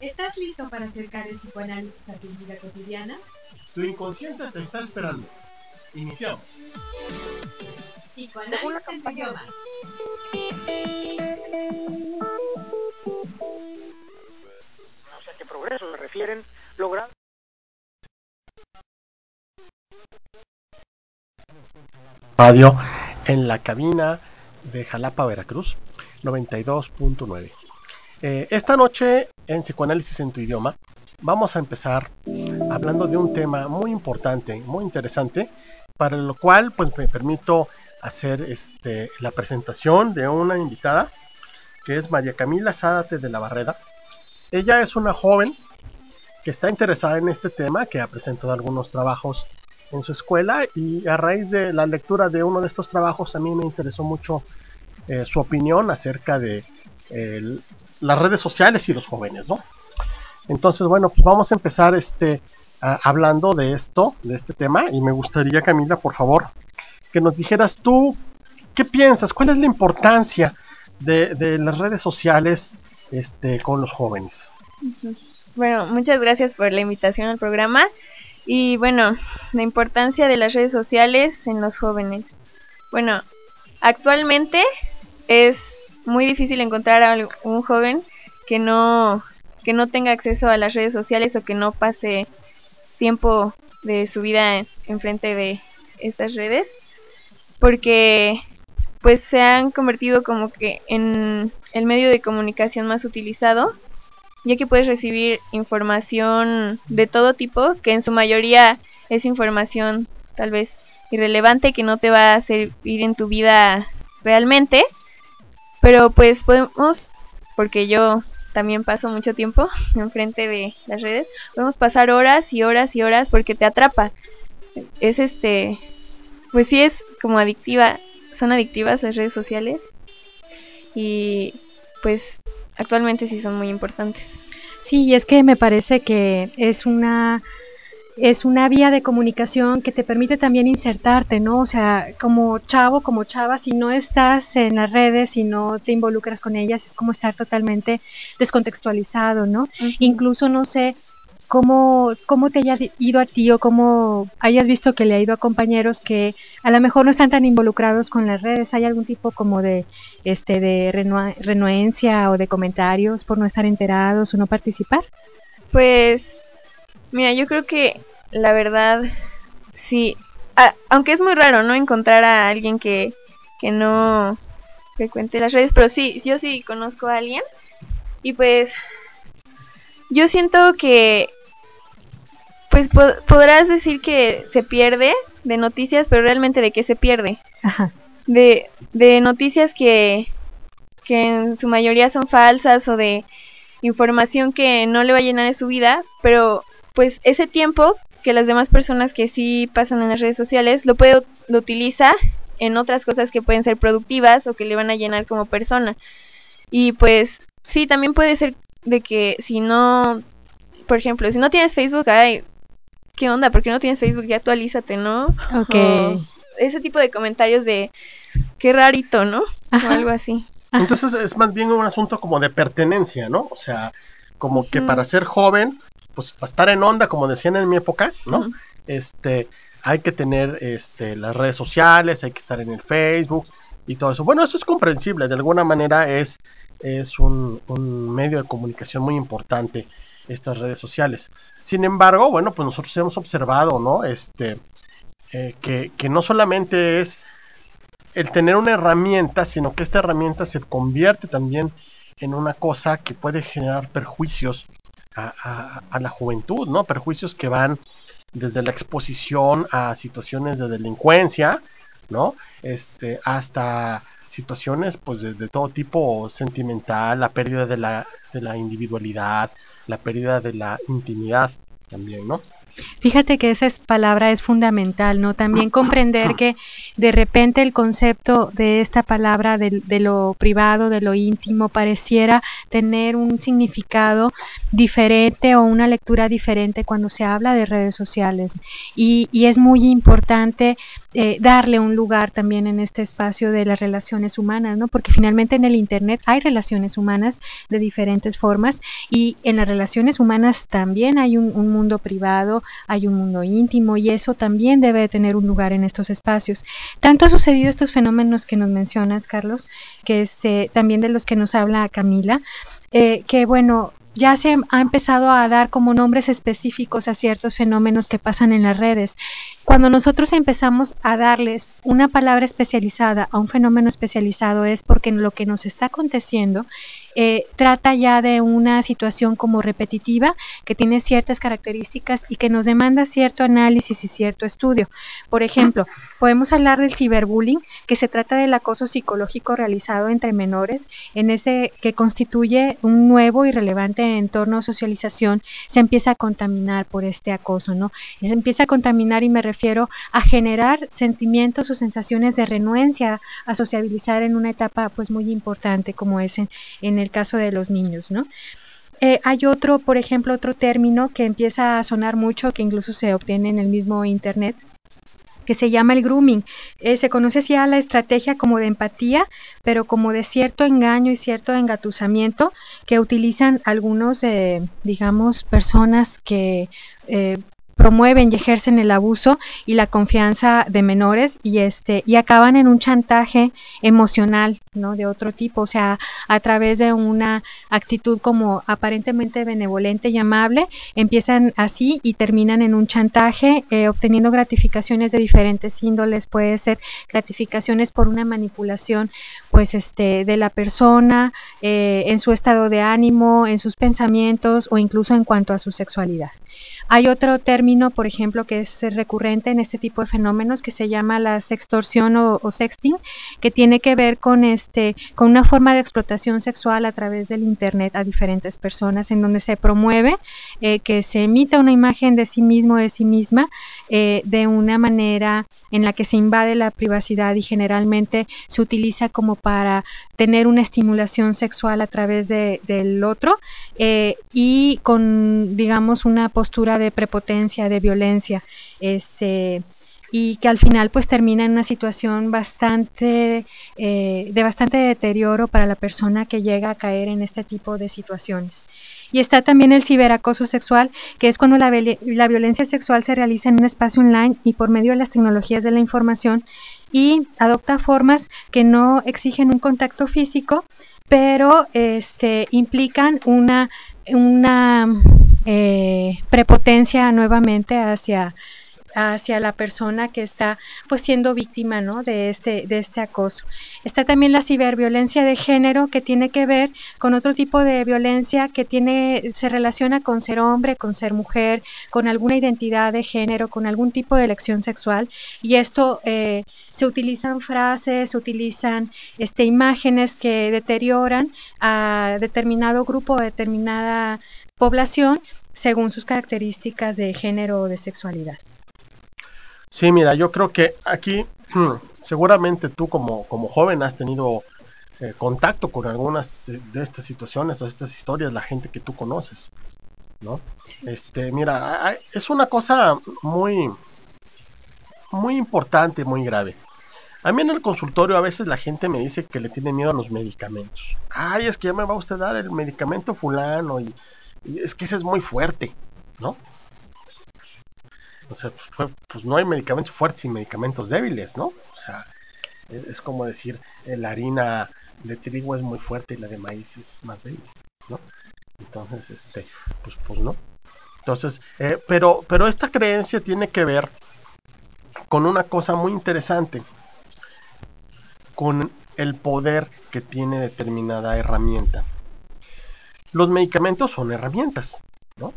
¿Estás listo para acercar el psicoanálisis a tu vida cotidiana? Tu inconsciente te está esperando. Iniciamos. Psicoanálisis en tu idioma. no sé a qué progreso se refieren, lograr radio en la cabina de Jalapa, Veracruz, 92.9. Eh, esta noche en Psicoanálisis en tu idioma vamos a empezar hablando de un tema muy importante, muy interesante, para lo cual pues me permito hacer este, la presentación de una invitada que es María Camila Zárate de la Barreda. Ella es una joven que está interesada en este tema, que ha presentado algunos trabajos en su escuela y a raíz de la lectura de uno de estos trabajos a mí me interesó mucho eh, su opinión acerca de eh, las redes sociales y los jóvenes, ¿no? Entonces, bueno, pues vamos a empezar este hablando de esto, de este tema y me gustaría Camila, por favor, que nos dijeras tú qué piensas, cuál es la importancia de, de las redes sociales este, con los jóvenes. Bueno, muchas gracias por la invitación al programa. Y bueno, la importancia de las redes sociales en los jóvenes. Bueno, actualmente es muy difícil encontrar a un joven que no, que no tenga acceso a las redes sociales o que no pase tiempo de su vida en- enfrente de estas redes. Porque pues se han convertido como que en el medio de comunicación más utilizado ya que puedes recibir información de todo tipo, que en su mayoría es información tal vez irrelevante que no te va a servir en tu vida realmente, pero pues podemos, porque yo también paso mucho tiempo enfrente de las redes, podemos pasar horas y horas y horas porque te atrapa. Es este, pues sí es como adictiva, son adictivas las redes sociales y pues actualmente sí son muy importantes. Sí, y es que me parece que es una es una vía de comunicación que te permite también insertarte, ¿no? O sea, como chavo, como chava, si no estás en las redes, si no te involucras con ellas, es como estar totalmente descontextualizado, ¿no? Incluso no sé cómo, cómo te haya ido a ti o cómo hayas visto que le ha ido a compañeros que a lo mejor no están tan involucrados con las redes. ¿Hay algún tipo como de este de renua- renuencia o de comentarios por no estar enterados o no participar? Pues, mira, yo creo que la verdad, sí, aunque es muy raro, ¿no? Encontrar a alguien que, que no frecuente las redes, pero sí, yo sí conozco a alguien y pues yo siento que, pues po- podrás decir que se pierde de noticias, pero realmente de qué se pierde. Ajá. de, de noticias que, que en su mayoría son falsas o de información que no le va a llenar de su vida, pero pues ese tiempo que las demás personas que sí pasan en las redes sociales lo puede lo utiliza en otras cosas que pueden ser productivas o que le van a llenar como persona. Y pues sí, también puede ser de que si no, por ejemplo, si no tienes Facebook, ay, ¿qué onda? ¿Por qué no tienes Facebook? Ya actualízate, ¿no? Ok. O ese tipo de comentarios de qué rarito, ¿no? O algo así. Entonces es más bien un asunto como de pertenencia, ¿no? O sea, como que para ser joven, pues para estar en onda, como decían en mi época, ¿no? Este, hay que tener este, las redes sociales, hay que estar en el Facebook y todo eso. Bueno, eso es comprensible, de alguna manera es, es un, un medio de comunicación muy importante estas redes sociales. Sin embargo, bueno, pues nosotros hemos observado, ¿no? Este, eh, que, que no solamente es el tener una herramienta, sino que esta herramienta se convierte también en una cosa que puede generar perjuicios a, la juventud, ¿no? Perjuicios que van desde la exposición a situaciones de delincuencia, ¿no? Este, hasta situaciones pues de, de todo tipo sentimental, la pérdida de la, de la individualidad, la pérdida de la intimidad también, ¿no? Fíjate que esa es, palabra es fundamental, ¿no? También comprender que de repente el concepto de esta palabra de, de, lo privado, de lo íntimo, pareciera tener un significado diferente o una lectura diferente cuando se habla de redes sociales. Y, y es muy importante eh, darle un lugar también en este espacio de las relaciones humanas, ¿no? Porque finalmente en el Internet hay relaciones humanas de diferentes formas y en las relaciones humanas también hay un, un mundo privado, hay un mundo íntimo y eso también debe tener un lugar en estos espacios. Tanto ha sucedido estos fenómenos que nos mencionas, Carlos, que este, también de los que nos habla Camila, eh, que bueno, ya se ha empezado a dar como nombres específicos a ciertos fenómenos que pasan en las redes. Cuando nosotros empezamos a darles una palabra especializada a un fenómeno especializado es porque lo que nos está aconteciendo eh, trata ya de una situación como repetitiva que tiene ciertas características y que nos demanda cierto análisis y cierto estudio. Por ejemplo, podemos hablar del ciberbullying, que se trata del acoso psicológico realizado entre menores, en ese que constituye un nuevo y relevante entorno de socialización, se empieza a contaminar por este acoso, ¿no? Se empieza a contaminar y me refiero a generar sentimientos o sensaciones de renuencia a sociabilizar en una etapa pues muy importante como es en, en el caso de los niños, ¿no? Eh, hay otro, por ejemplo, otro término que empieza a sonar mucho, que incluso se obtiene en el mismo Internet, que se llama el grooming. Eh, se conoce ya la estrategia como de empatía, pero como de cierto engaño y cierto engatusamiento que utilizan algunos, eh, digamos, personas que eh, promueven y ejercen el abuso y la confianza de menores y este y acaban en un chantaje emocional no de otro tipo o sea a través de una actitud como aparentemente benevolente y amable empiezan así y terminan en un chantaje eh, obteniendo gratificaciones de diferentes índoles puede ser gratificaciones por una manipulación pues este de la persona eh, en su estado de ánimo en sus pensamientos o incluso en cuanto a su sexualidad. Hay otro término, por ejemplo, que es recurrente en este tipo de fenómenos que se llama la sextorsión o, sexting, que tiene que ver con este, con una forma de explotación sexual a través del internet a diferentes personas, en donde se promueve eh, que se emita una imagen de sí mismo, de sí misma, eh, de una manera en la que se invade la privacidad y generalmente se utiliza como para tener una estimulación sexual a través de, del otro eh, y con, digamos, una postura de prepotencia, de violencia, este y que al final pues termina en una situación bastante eh, de bastante deterioro para la persona que llega a caer en este tipo de situaciones. Y está también el ciberacoso sexual, que es cuando la, la violencia sexual se realiza en un espacio online y por medio de las tecnologías de la información y adopta formas que no exigen un contacto físico, pero este, implican una, una eh, prepotencia nuevamente hacia, hacia la persona que está pues siendo víctima ¿no? de, este, de este acoso. Está también la ciberviolencia de género que tiene que ver con otro tipo de violencia que tiene, se relaciona con ser hombre, con ser mujer, con alguna identidad de género, con algún tipo de elección sexual y esto eh, se utilizan frases, se utilizan este, imágenes que deterioran a determinado grupo o determinada población según sus características de género o de sexualidad. Sí, mira, yo creo que aquí seguramente tú como, como joven has tenido eh, contacto con algunas de estas situaciones o estas historias, la gente que tú conoces, ¿no? Sí. Este, mira, es una cosa muy, muy importante, muy grave. A mí en el consultorio a veces la gente me dice que le tiene miedo a los medicamentos. Ay, es que ya me va a usted dar el medicamento fulano y, y es que ese es muy fuerte, ¿no? O sea, pues, pues, no hay medicamentos fuertes y medicamentos débiles, ¿no? O sea, es, como decir, la harina de trigo es muy fuerte y la de maíz es más débil, ¿no? Entonces, este, pues, pues no. Entonces, eh, pero, pero esta creencia tiene que ver con una cosa muy interesante, con el poder que tiene determinada herramienta. Los medicamentos son herramientas, ¿no?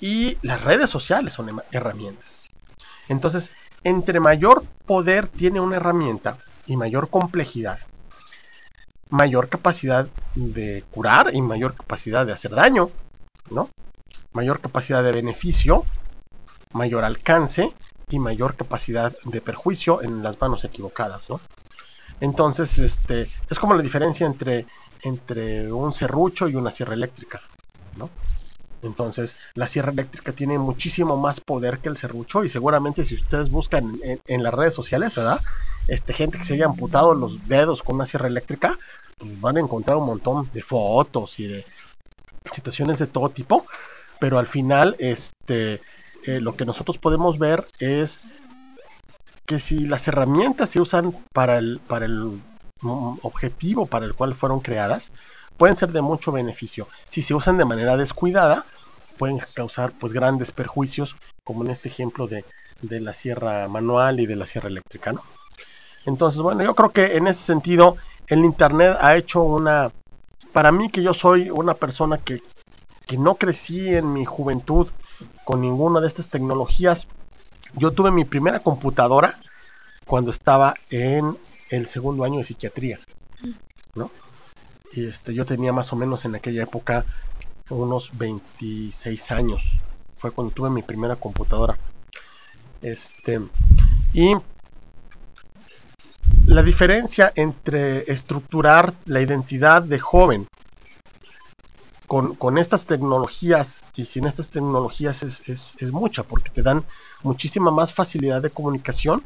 Y las redes sociales son herramientas. Entonces, entre mayor poder tiene una herramienta y mayor complejidad, mayor capacidad de curar y mayor capacidad de hacer daño, ¿no? Mayor capacidad de beneficio mayor alcance y mayor capacidad de perjuicio en las manos equivocadas, ¿no? Entonces, este, es como la diferencia entre, entre un serrucho y una sierra eléctrica, ¿no? Entonces, la sierra eléctrica tiene muchísimo más poder que el serrucho y seguramente si ustedes buscan en, en las redes sociales, ¿verdad? Este, gente que se haya amputado los dedos con una sierra eléctrica, pues van a encontrar un montón de fotos y de situaciones de todo tipo, pero al final, este, eh, lo que nosotros podemos ver es que si las herramientas se usan para el, para el mm, objetivo para el cual fueron creadas, pueden ser de mucho beneficio. Si se usan de manera descuidada, pueden causar pues grandes perjuicios, como en este ejemplo de, de la sierra manual y de la sierra eléctrica, ¿no? Entonces, bueno, yo creo que en ese sentido el Internet ha hecho una... Para mí que yo soy una persona que, que no crecí en mi juventud con ninguna de estas tecnologías, yo tuve mi primera computadora cuando estaba en el segundo año de psiquiatría, ¿no? Y este, yo tenía más o menos en aquella época unos 26 años. Fue cuando tuve mi primera computadora. Este, y la diferencia entre estructurar la identidad de joven con, con estas tecnologías y sin estas tecnologías es, es, es, mucha, porque te dan muchísima más facilidad de comunicación,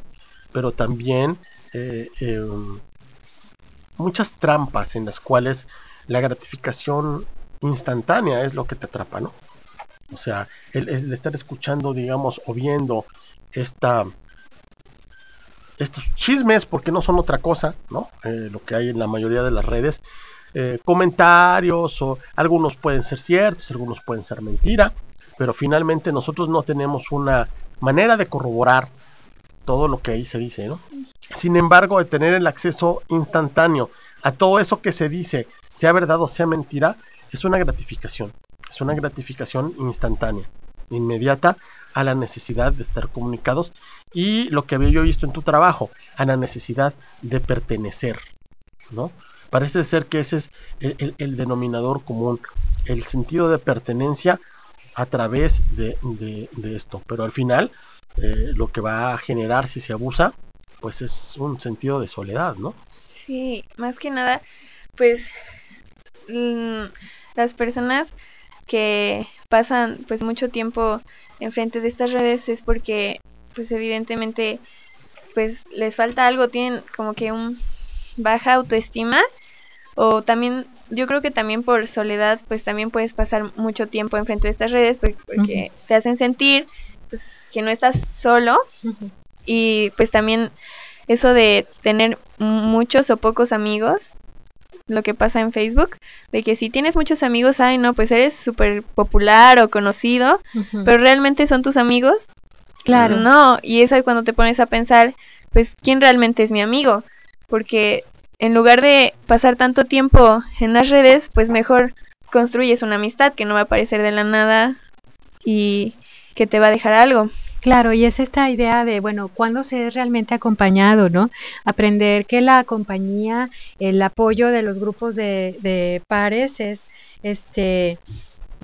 pero también eh, eh, muchas trampas en las cuales la gratificación instantánea es lo que te atrapa, ¿no? O sea, el, estar escuchando, digamos, o viendo esta, estos chismes, porque no son otra cosa, ¿no? Eh, lo que hay en la mayoría de las redes, eh, comentarios, o algunos pueden ser ciertos, algunos pueden ser mentira, pero finalmente nosotros no tenemos una manera de corroborar todo lo que ahí se dice, ¿no? Sin embargo, de tener el acceso instantáneo a todo eso que se dice, sea verdad o sea mentira, es una gratificación, es una gratificación instantánea, inmediata a la necesidad de estar comunicados y lo que había yo visto en tu trabajo, a la necesidad de pertenecer, ¿no? Parece ser que ese es el, denominador común, el sentido de pertenencia a través de, de esto, pero al final eh, lo que va a generar si se abusa, pues es un sentido de soledad, ¿no? Sí, más que nada, pues mmm, las personas que pasan pues mucho tiempo enfrente de estas redes es porque pues evidentemente pues les falta algo, tienen como que un baja autoestima o también yo creo que también por soledad pues también puedes pasar mucho tiempo enfrente de estas redes porque, porque uh -huh. te hacen sentir pues que no estás solo y pues también eso de tener muchos o pocos amigos lo que pasa en Facebook, de que si tienes muchos amigos, ay no, pues eres súper popular o conocido, uh -huh. pero realmente son tus amigos. Claro. No, y es ahí cuando te pones a pensar, pues, ¿quién realmente es mi amigo? Porque en lugar de pasar tanto tiempo en las redes, pues mejor construyes una amistad que no va a aparecer de la nada y que te va a dejar algo. Claro, y es esta idea de, bueno, cuándo se es realmente acompañado, ¿no? Aprender que la compañía, el apoyo de los grupos de, de pares es, este,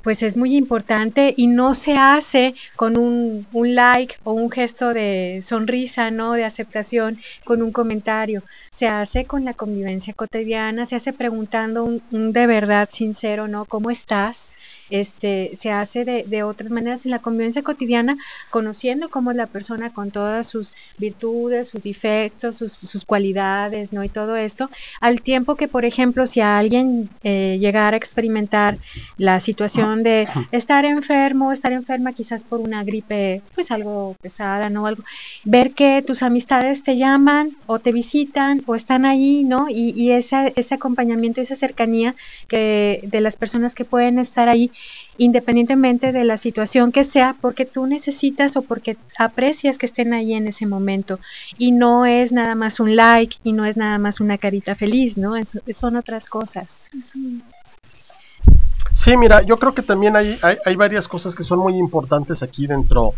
pues es muy importante y no se hace con un, un, like o un gesto de sonrisa, ¿no? De aceptación, con un comentario. Se hace con la convivencia cotidiana, se hace preguntando un, un de verdad sincero, ¿no? ¿Cómo estás? Este, se hace de, de, otras maneras en la convivencia cotidiana, conociendo cómo es la persona con todas sus virtudes, sus defectos, sus, sus cualidades, ¿no? Y todo esto, al tiempo que, por ejemplo, si alguien eh, llegara a experimentar la situación de estar enfermo, estar enferma quizás por una gripe, pues algo pesada, ¿no? Algo, ver que tus amistades te llaman o te visitan o están ahí, ¿no? Y, y esa, ese acompañamiento, esa cercanía que de las personas que pueden estar ahí independientemente de la situación que sea, porque tú necesitas o porque aprecias que estén ahí en ese momento. Y no es nada más un like y no es nada más una carita feliz, ¿no? Es, son otras cosas. Sí, mira, yo creo que también hay, hay, varias cosas que son muy importantes aquí dentro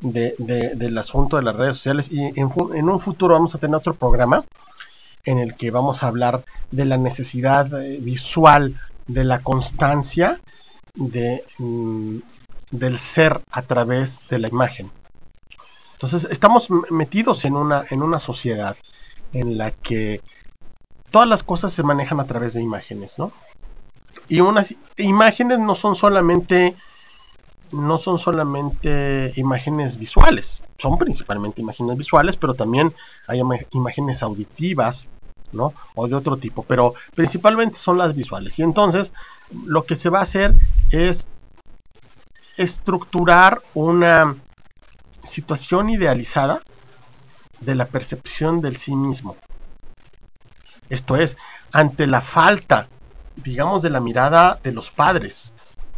de, de, del asunto de las redes sociales y en, en un futuro vamos a tener otro programa en el que vamos a hablar de la necesidad eh, visual de la constancia de, mm, del ser a través de la imagen. Entonces estamos metidos en una, en una sociedad en la que todas las cosas se manejan a través de imágenes, ¿no? Y unas imágenes no son solamente no son solamente imágenes visuales, son principalmente imágenes visuales, pero también hay imágenes auditivas, ¿no? O de otro tipo, pero principalmente son las visuales. Y entonces lo que se va a hacer es estructurar una situación idealizada de la percepción del sí mismo. Esto es, ante la falta, digamos, de la mirada de los padres,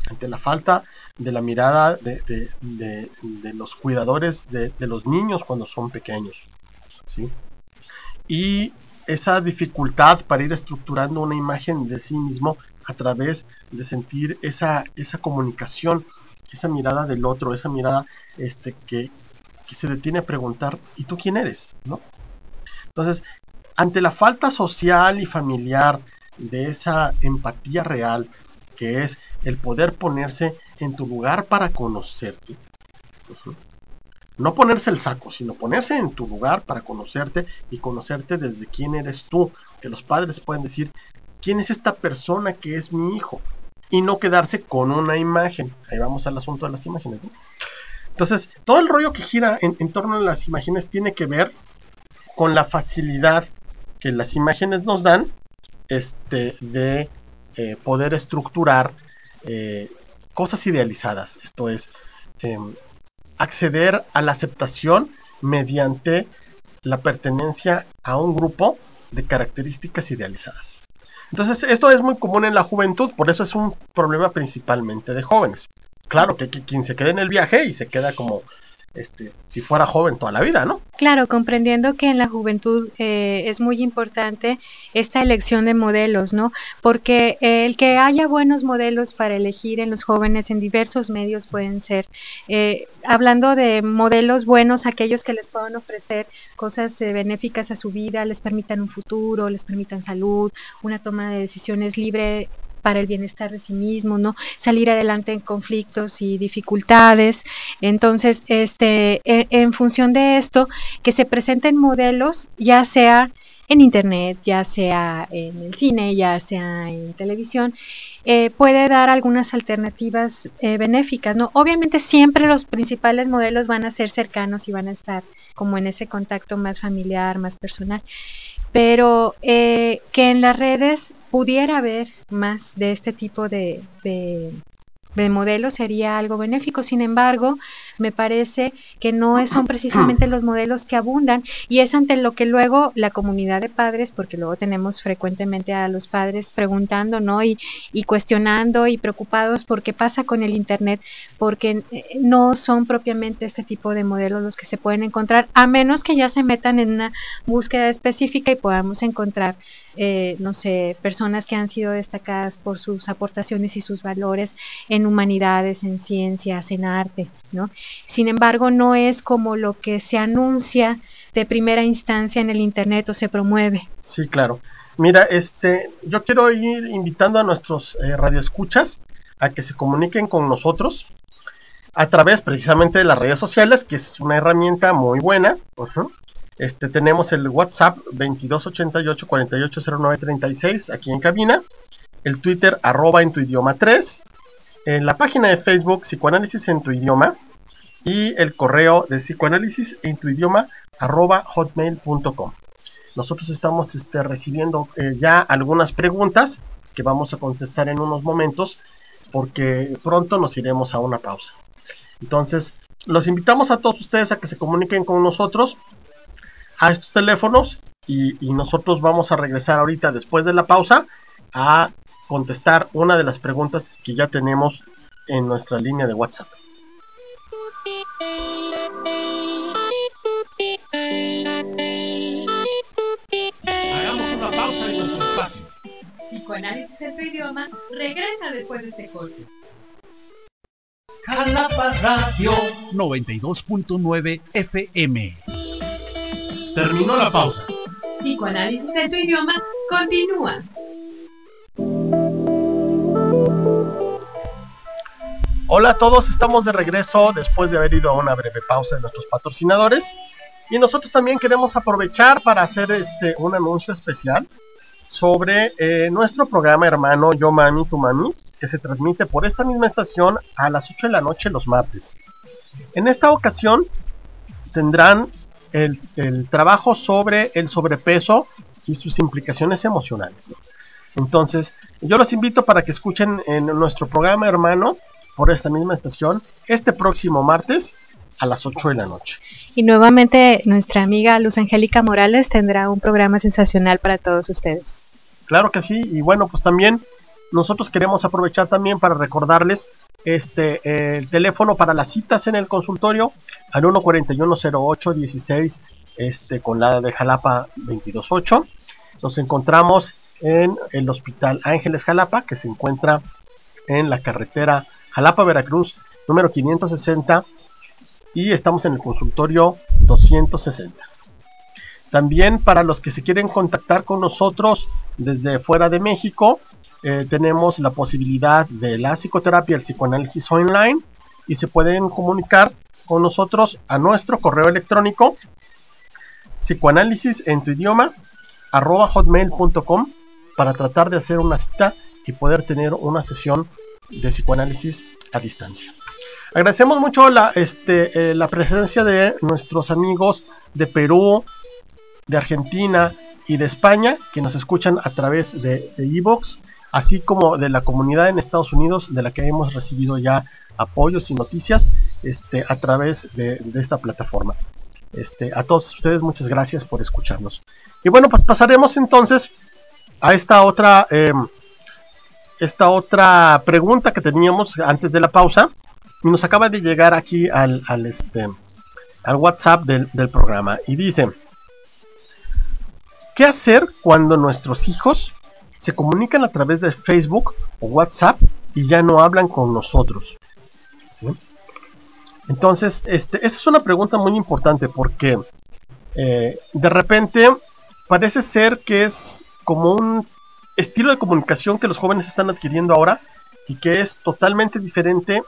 ante la falta de la mirada de, de- los cuidadores de, de los niños cuando son pequeños. ¿sí? Y esa dificultad para ir estructurando una imagen de sí mismo a través de sentir esa, esa comunicación, esa mirada del otro, esa mirada este, que, que se detiene a preguntar, ¿y tú quién eres? ¿no? Entonces, ante la falta social y familiar de esa empatía real, que es el poder ponerse en tu lugar para conocerte, no ponerse el saco, sino ponerse en tu lugar para conocerte y conocerte desde quién eres tú, que los padres pueden decir, ¿quién es esta persona que es mi hijo? Y no quedarse con una imagen. Ahí vamos al asunto de las imágenes. ¿no? Entonces, todo el rollo que gira en, torno a las imágenes tiene que ver con la facilidad que las imágenes nos dan este, de eh, poder estructurar eh, cosas idealizadas. Esto es, em, acceder a la aceptación mediante la pertenencia a un grupo de características idealizadas. Entonces, esto es muy común en la juventud, por eso es un problema principalmente de jóvenes. Claro que, quien se quede en el viaje y se queda como este, si fuera joven toda la vida, ¿no? Claro, comprendiendo que en la juventud eh, es muy importante esta elección de modelos, ¿no? Porque el que haya buenos modelos para elegir en los jóvenes en diversos medios pueden ser, eh, hablando de modelos buenos, aquellos que les puedan ofrecer cosas eh, benéficas a su vida, les permitan un futuro, les permitan salud, una toma de decisiones libre para el bienestar de sí mismo, ¿no? Salir adelante en conflictos y dificultades. Entonces, este, en, en función de esto, que se presenten modelos, ya sea en internet, ya sea en el cine, ya sea en televisión, eh, puede dar algunas alternativas eh, benéficas, ¿no? Obviamente siempre los principales modelos van a ser cercanos y van a estar como en ese contacto más familiar, más personal, pero eh, que en las redes pudiera haber más de este tipo de, de, de modelos sería algo benéfico. Sin embargo, me parece que no son precisamente los modelos que abundan y es ante lo que luego la comunidad de padres, porque luego tenemos frecuentemente a los padres preguntando, ¿no? Y, y cuestionando y preocupados por qué pasa con el Internet, porque eh, no son propiamente este tipo de modelos los que se pueden encontrar, a menos que ya se metan en una búsqueda específica y podamos encontrar eh, no sé, personas que han sido destacadas por sus aportaciones y sus valores en humanidades, en ciencias, en arte, ¿no? Sin embargo, no es como lo que se anuncia de primera instancia en el internet o se promueve. Sí, claro. Mira, este, yo quiero ir invitando a nuestros eh, radioescuchas a que se comuniquen con nosotros a través precisamente de las redes sociales, que es una herramienta muy buena. Uh -huh. Este, tenemos el WhatsApp 2288 480936 aquí en cabina, el Twitter arroba en tu idioma 3, en la página de Facebook Psicoanálisis en tu idioma y el correo de psicoanálisis en tu idioma arroba hotmail.com. Nosotros estamos este, recibiendo eh, ya algunas preguntas que vamos a contestar en unos momentos porque pronto nos iremos a una pausa. Entonces, los invitamos a todos ustedes a que se comuniquen con nosotros a estos teléfonos y, y, nosotros vamos a regresar ahorita después de la pausa a contestar una de las preguntas que ya tenemos en nuestra línea de WhatsApp. Hagamos una pausa en nuestro espacio. Psicoanálisis en tu idioma regresa después de este corte. Jalapa Radio 92.9 FM. Terminó la pausa. Psicoanálisis en tu idioma continúa. Hola a todos, estamos de regreso después de haber ido a una breve pausa de nuestros patrocinadores. Y nosotros también queremos aprovechar para hacer este un anuncio especial sobre eh, nuestro programa hermano Yo Mami, Tu Mami, que se transmite por esta misma estación a las 8 de la noche los martes. En esta ocasión tendrán el, el trabajo sobre el sobrepeso y sus implicaciones emocionales. Entonces, yo los invito para que escuchen en nuestro programa hermano por esta misma estación este próximo martes a las 8 de la noche. Y nuevamente nuestra amiga Luz Angélica Morales tendrá un programa sensacional para todos ustedes. Claro que sí, y bueno, pues también nosotros queremos aprovechar también para recordarles este el teléfono para las citas en el consultorio al 1410816 este con la de Jalapa 228. Nos encontramos en el Hospital Ángeles Jalapa que se encuentra en la carretera Jalapa Veracruz número 560 y estamos en el consultorio 260. También para los que se quieren contactar con nosotros desde fuera de México, eh, tenemos la posibilidad de la psicoterapia, el psicoanálisis online y se pueden comunicar con nosotros a nuestro correo electrónico psicoanálisis en tu idioma arroba hotmail.com para tratar de hacer una cita y poder tener una sesión de psicoanálisis a distancia. Agradecemos mucho la, este, eh, la presencia de nuestros amigos de Perú, de Argentina y de España que nos escuchan a través de Evox, así como de la comunidad en Estados Unidos de la que hemos recibido ya apoyos y noticias este, a través de, esta plataforma. Este, a todos ustedes muchas gracias por escucharnos. Y bueno, pues pasaremos entonces a esta otra, eh, esta otra pregunta que teníamos antes de la pausa. Y nos acaba de llegar aquí al, al, este, al WhatsApp del, del programa. Y dice, ¿qué hacer cuando nuestros hijos se comunican a través de Facebook o WhatsApp y ya no hablan con nosotros? Entonces, este, esa es una pregunta muy importante porque eh, de repente parece ser que es como un estilo de comunicación que los jóvenes están adquiriendo ahora y que es totalmente diferente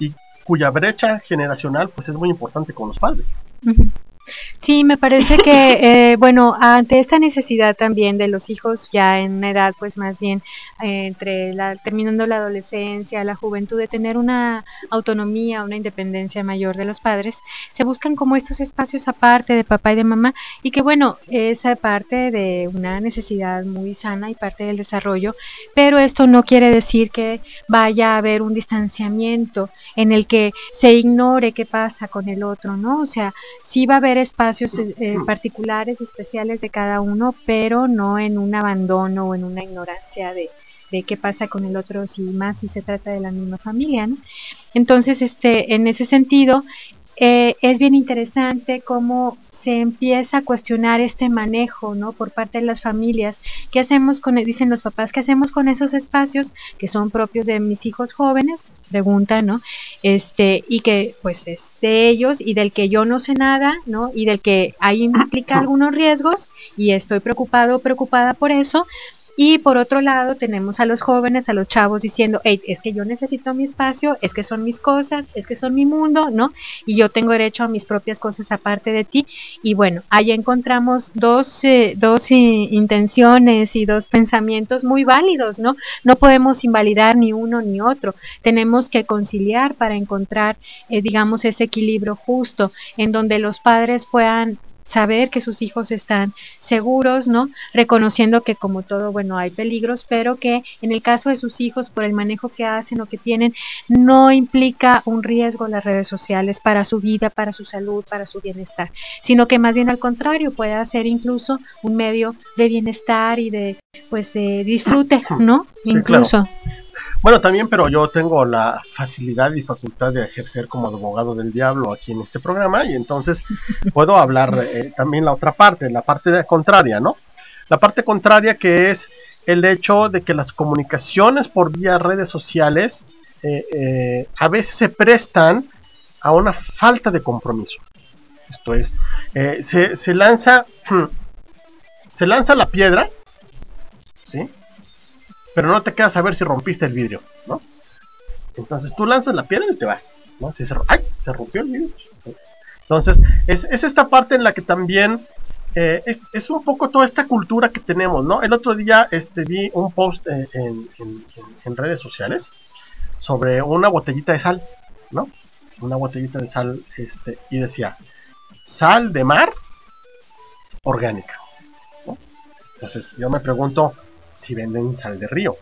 y cuya brecha generacional pues es muy importante con los padres. Sí, me parece que, eh, bueno, ante esta necesidad también de los hijos ya en una edad, pues más bien eh, entre la, terminando la adolescencia, la juventud, de tener una autonomía, una independencia mayor de los padres, se buscan como estos espacios aparte de papá y de mamá y que, bueno, es parte de una necesidad muy sana y parte del desarrollo, pero esto no quiere decir que vaya a haber un distanciamiento en el que se ignore qué pasa con el otro, ¿no? O sea, sí va a haber espacios eh, particulares y especiales de cada uno, pero no en un abandono o en una ignorancia de, de qué pasa con el otro, si más si se trata de la misma familia. ¿no? Entonces, este, en ese sentido, eh, es bien interesante cómo se empieza a cuestionar este manejo, ¿no? Por parte de las familias. ¿Qué hacemos con, dicen los papás, qué hacemos con esos espacios que son propios de mis hijos jóvenes? Pregunta, ¿no? Este, y que pues es de ellos y del que yo no sé nada, ¿no? Y del que ahí implica algunos riesgos y estoy preocupado o preocupada por eso. Y por otro lado tenemos a los jóvenes, a los chavos diciendo, hey, es que yo necesito mi espacio, es que son mis cosas, es que son mi mundo, ¿no? Y yo tengo derecho a mis propias cosas aparte de ti. Y bueno, ahí encontramos dos, eh, dos eh, intenciones y dos pensamientos muy válidos, ¿no? No podemos invalidar ni uno ni otro. Tenemos que conciliar para encontrar, eh, digamos, ese equilibrio justo en donde los padres puedan saber que sus hijos están seguros, ¿no? Reconociendo que como todo, bueno, hay peligros, pero que en el caso de sus hijos, por el manejo que hacen o que tienen, no implica un riesgo las redes sociales para su vida, para su salud, para su bienestar, sino que más bien al contrario, puede ser incluso un medio de bienestar y de, pues, de disfrute, ¿no? Sí, incluso. claro. Bueno, también, pero yo tengo la facilidad y facultad de ejercer como abogado del diablo aquí en este programa y entonces puedo hablar eh, también la otra parte, la parte contraria, ¿no? La parte contraria que es el hecho de que las comunicaciones por vía redes sociales eh, eh, a veces se prestan a una falta de compromiso. Esto es, eh, se, se lanza, se lanza la piedra, ¿sí? Pero no te queda saber si rompiste el vidrio, ¿no? Entonces tú lanzas la piedra y te vas. ¿no? Si se, ¡Ay! Se rompió el vidrio. Entonces, es, es esta parte en la que también eh, es, un poco toda esta cultura que tenemos, ¿no? El otro día este, vi un post en, en, redes sociales sobre una botellita de sal, ¿no? Una botellita de sal, este, y decía, sal de mar orgánica. Entonces yo me pregunto si venden sal de río.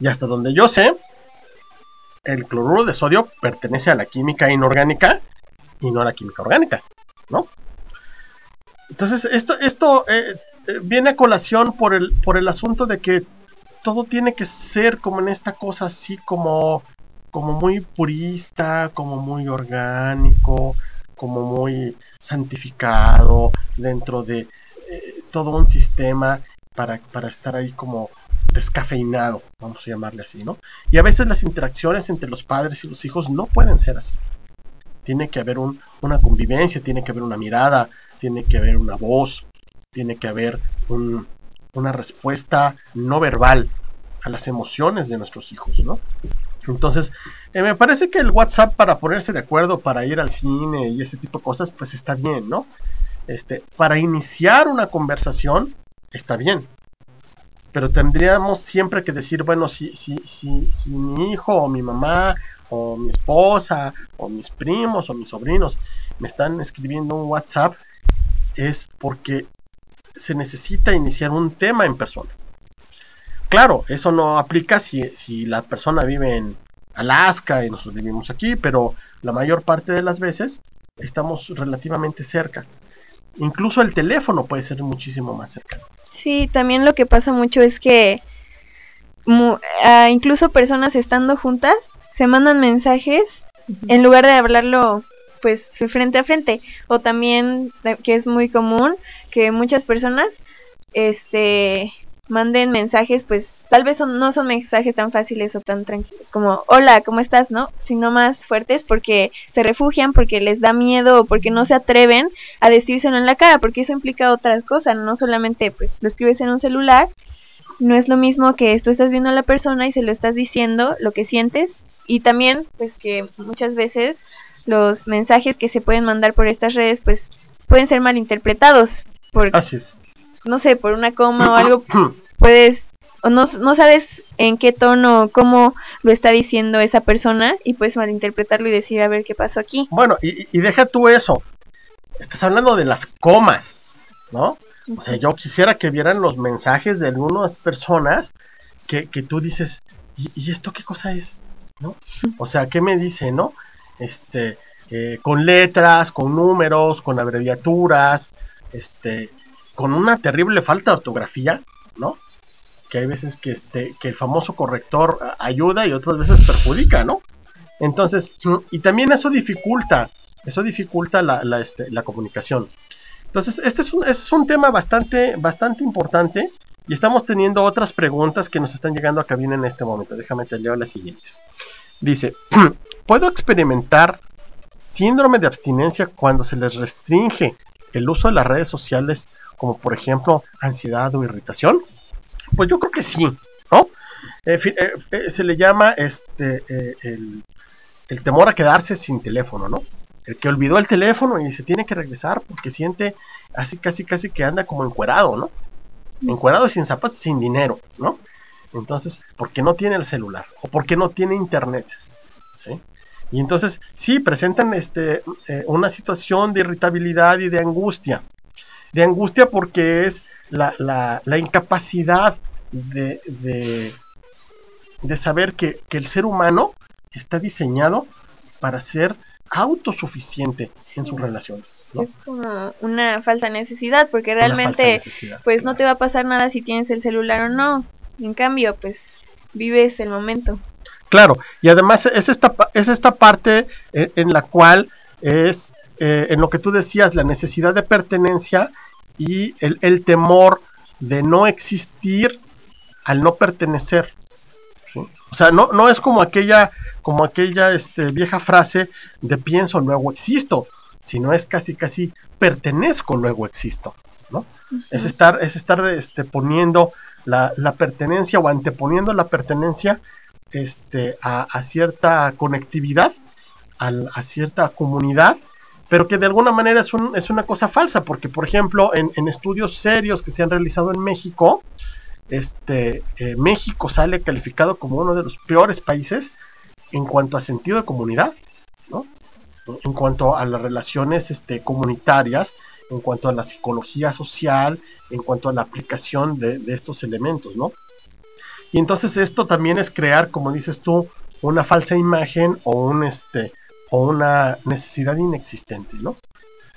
Y hasta donde yo sé, el cloruro de sodio pertenece a la química inorgánica y no a la química orgánica, ¿no? Entonces, esto, esto eh, eh, viene a colación por el, por el asunto de que todo tiene que ser como en esta cosa así como, como muy purista, como muy orgánico, como muy santificado dentro de eh, todo un sistema para, estar ahí como descafeinado, vamos a llamarle así, ¿no? Y a veces las interacciones entre los padres y los hijos no pueden ser así. Tiene que haber un, una convivencia, tiene que haber una mirada, tiene que haber una voz, tiene que haber un, una respuesta no verbal a las emociones de nuestros hijos, ¿no? Entonces, eh, me parece que el WhatsApp para ponerse de acuerdo, para ir al cine y ese tipo de cosas, pues está bien, ¿no? Este, para iniciar una conversación, está bien. Pero tendríamos siempre que decir, bueno, si, si, si, si mi hijo o mi mamá o mi esposa o mis primos o mis sobrinos me están escribiendo un WhatsApp, es porque se necesita iniciar un tema en persona. Claro, eso no aplica si, si la persona vive en Alaska y nosotros vivimos aquí, pero la mayor parte de las veces estamos relativamente cerca. Incluso el teléfono puede ser muchísimo más cercano. Sí, también lo que pasa mucho es que uh, incluso personas estando juntas se mandan mensajes en lugar de hablarlo pues frente a frente o también que es muy común que muchas personas este manden mensajes pues tal vez son, no son mensajes tan fáciles o tan tranquilos como hola cómo estás no sino más fuertes porque se refugian porque les da miedo o porque no se atreven a decírselo en la cara porque eso implica otra cosa no solamente pues lo escribes en un celular no es lo mismo que tú estás viendo a la persona y se lo estás diciendo lo que sientes y también pues que muchas veces los mensajes que se pueden mandar por estas redes pues pueden ser malinterpretados por Así es. No sé por una coma o algo puedes o no, no sabes en qué tono o cómo lo está diciendo esa persona y puedes malinterpretarlo y decir a ver qué pasó aquí Bueno, y, y deja tú eso. Estás hablando de las comas, ¿no? O sea, yo quisiera que vieran los mensajes de algunas personas que, que tú dices, ¿y, ¿y, esto qué cosa es? ¿No? O sea, ¿qué me dice, no? Este, eh, con letras, con números, con abreviaturas, este, con una terrible falta de ortografía, ¿no? Que hay veces que, este, que el famoso corrector ayuda y otras veces perjudica, ¿no? Entonces, y también eso dificulta, eso dificulta la, este, comunicación. Entonces, este es un, es un tema bastante, bastante importante y estamos teniendo otras preguntas que nos están llegando a cabina en este momento. Déjame te leo la siguiente. Dice, ¿puedo experimentar síndrome de abstinencia cuando se les restringe el uso de las redes sociales como por ejemplo ansiedad o irritación? Pues yo creo que sí, ¿no? Eh, eh, eh, se le llama este el, temor a quedarse sin teléfono, ¿no? el que olvidó el teléfono y se tiene que regresar porque siente así casi casi que anda como encuerado, ¿no? Encuerado sin zapatos, sin dinero, ¿no? Entonces, porque no tiene el celular o porque no tiene internet, ¿sí? Y entonces, sí, presentan este, una situación de irritabilidad y de angustia. De angustia porque es la, la, la incapacidad de, de, de saber que, que el ser humano está diseñado para ser autosuficiente en sus relaciones. ¿no? Es como una falsa necesidad, porque realmente necesidad, pues claro. no te va a pasar nada si tienes el celular o no. En cambio, pues vives el momento. Claro, y además es esta, es esta parte en, en la cual es, eh, en lo que tú decías, la necesidad de pertenencia y el, el temor de no existir al no pertenecer. ¿sí? O sea, no, no es como aquella como aquella este, vieja frase de pienso, luego existo, sino es casi, casi pertenezco, luego existo, ¿no? Uh -huh. Es estar, es estar este, poniendo la, la, pertenencia o anteponiendo la pertenencia este, a, a cierta conectividad, al- a, cierta comunidad, pero que de alguna manera es, un- es una cosa falsa, porque por ejemplo en, estudios serios que se han realizado en México, este, eh, México sale calificado como uno de los peores países en cuanto a sentido de comunidad, ¿no? en cuanto a las relaciones este, comunitarias, en cuanto a la psicología social, en cuanto a la aplicación de, de estos elementos, ¿no? Y entonces esto también es crear, como dices tú, una falsa imagen o un este o una necesidad inexistente, ¿no?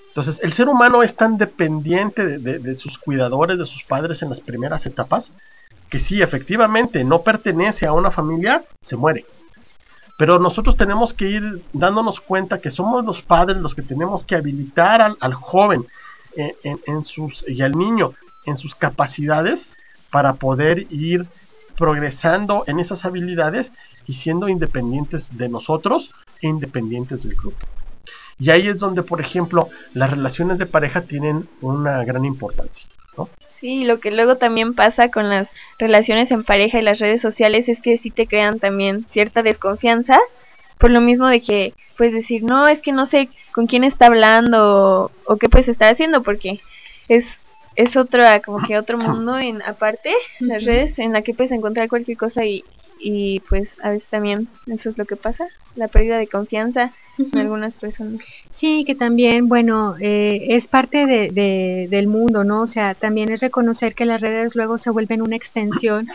Entonces el ser humano es tan dependiente de, sus cuidadores, de sus padres en las primeras etapas, que si efectivamente no pertenece a una familia, se muere. Pero nosotros tenemos que ir dándonos cuenta que somos los padres los que tenemos que habilitar al, joven en, sus, y al niño en sus capacidades para poder ir progresando en esas habilidades y siendo independientes de nosotros independientes del grupo. Y ahí es donde, por ejemplo, las relaciones de pareja tienen una gran importancia. ¿no? Sí, lo que luego también pasa con las relaciones en pareja y las redes sociales es que sí te crean también cierta desconfianza, por lo mismo de que puedes decir, no, es que no sé con quién está hablando o, qué puedes estar haciendo, porque es, es otro, como que otro mundo en aparte, las redes en la que puedes encontrar cualquier cosa y, y pues a veces también eso es lo que pasa, la pérdida de confianza en algunas personas. Sí, que también, bueno, eh, es parte de, de- del mundo, ¿no? O sea, también es reconocer que las redes luego se vuelven una extensión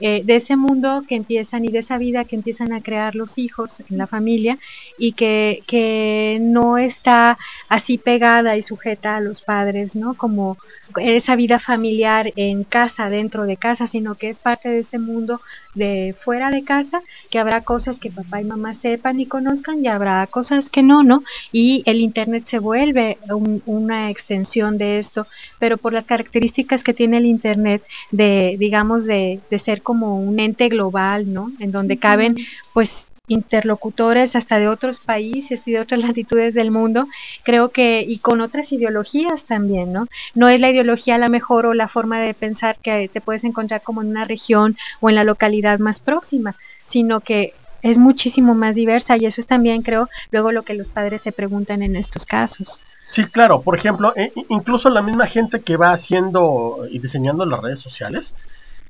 eh, de ese mundo que empiezan y de esa vida que empiezan a crear los hijos en la familia y que, que no está así pegada y sujeta a los padres, ¿no? Como esa vida familiar en casa, dentro de casa, sino que es parte de ese mundo de fuera de casa, que habrá cosas que papá y mamá sepan y conozcan y habrá cosas que no, ¿no? Y el Internet se vuelve un- una extensión de esto, pero por las características que tiene el Internet de, digamos, de, de ser como un ente global, ¿no? En donde caben, pues, interlocutores hasta de otros países y de otras latitudes del mundo, creo que, y con otras ideologías también, ¿no? No es la ideología la mejor o la forma de pensar que te puedes encontrar como en una región o en la localidad más próxima, sino que es muchísimo más diversa y eso es también, creo, luego lo que los padres se preguntan en estos casos. Sí, claro. Por ejemplo, e- incluso la misma gente que va haciendo y diseñando las redes sociales,